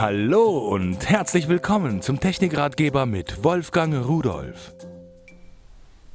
Hallo und herzlich willkommen zum Technikratgeber mit Wolfgang Rudolf.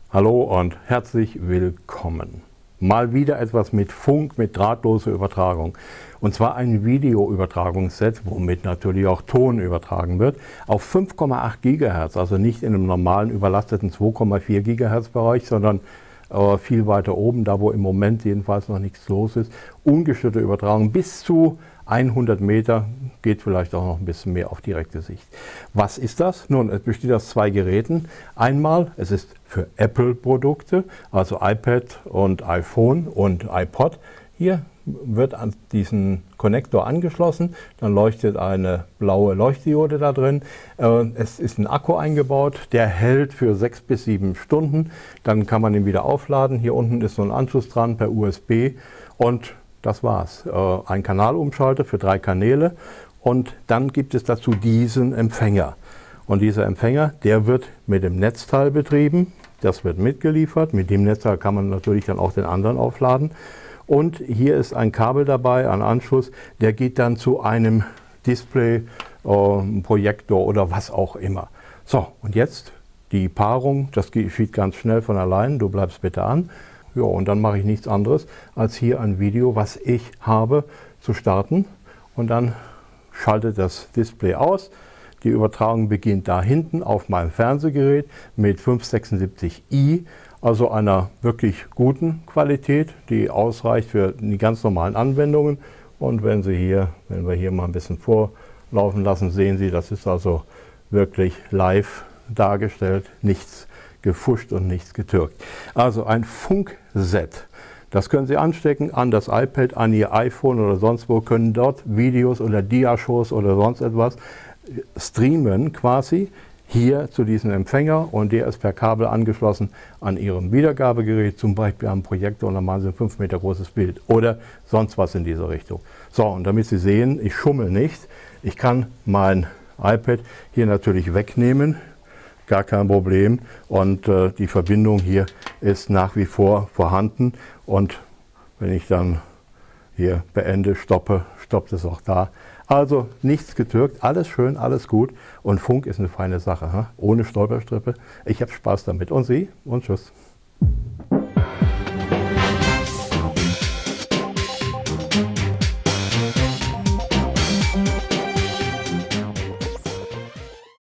Hallo und herzlich willkommen. Mal wieder etwas mit Funk, mit drahtloser Übertragung. Und zwar ein Videoübertragungsset, womit natürlich auch Ton übertragen wird, auf 5,8 GHz, also nicht in einem normalen überlasteten 2,4 GHz Bereich, sondern äh, viel weiter oben, da wo im Moment jedenfalls noch nichts los ist. Ungestörte Übertragung bis zu 100 Meter geht vielleicht auch noch ein bisschen mehr auf direkte Sicht. Was ist das? Nun, es besteht aus zwei Geräten. Einmal, es ist für Apple-Produkte, also iPad und iPhone und iPod. Hier wird an diesen Konnektor angeschlossen, dann leuchtet eine blaue Leuchtdiode da drin. Äh, es ist ein Akku eingebaut, der hält für sechs bis sieben Stunden. Dann kann man ihn wieder aufladen. Hier unten ist so ein Anschluss dran per USB und das war's. Äh, ein Kanalumschalter für drei Kanäle und dann gibt es dazu diesen Empfänger. Und dieser Empfänger, der wird mit dem Netzteil betrieben. Das wird mitgeliefert. Mit dem Netzteil kann man natürlich dann auch den anderen aufladen. Und hier ist ein Kabel dabei, ein Anschluss, der geht dann zu einem Display, äh, Projektor oder was auch immer. So, und jetzt die Paarung, das geschieht ganz schnell von allein. Du bleibst bitte an. Ja, und dann mache ich nichts anderes, als hier ein Video, was ich habe, zu starten. Und dann schaltet das Display aus. Die Übertragung beginnt da hinten auf meinem Fernsehgerät mit 576i, also einer wirklich guten Qualität, die ausreicht für die ganz normalen Anwendungen. Und wenn Sie hier, wenn wir hier mal ein bisschen vorlaufen lassen, sehen Sie, das ist also wirklich live dargestellt, nichts gefuscht und nichts getürkt. Also ein Funkset. Das können Sie anstecken an das iPad, an Ihr iPhone oder sonst wo, können dort Videos oder Diashows oder sonst etwas streamen quasi hier zu diesem Empfänger und der ist per Kabel angeschlossen an Ihrem Wiedergabegerät, zum Beispiel am Projektor und dann machen Sie ein 5 Meter großes Bild oder sonst was in dieser Richtung. So, und damit Sie sehen, ich schummel nicht, ich kann mein iPad hier natürlich wegnehmen, gar kein Problem. Und äh, die Verbindung hier ist nach wie vor vorhanden. Und wenn ich dann hier beende, stoppe, stoppt es auch da. Also nichts getürkt, alles schön, alles gut. Und Funk ist eine feine Sache, ohne Stolperstrippe. Ich habe Spaß damit. Und Sie? Und Tschüss.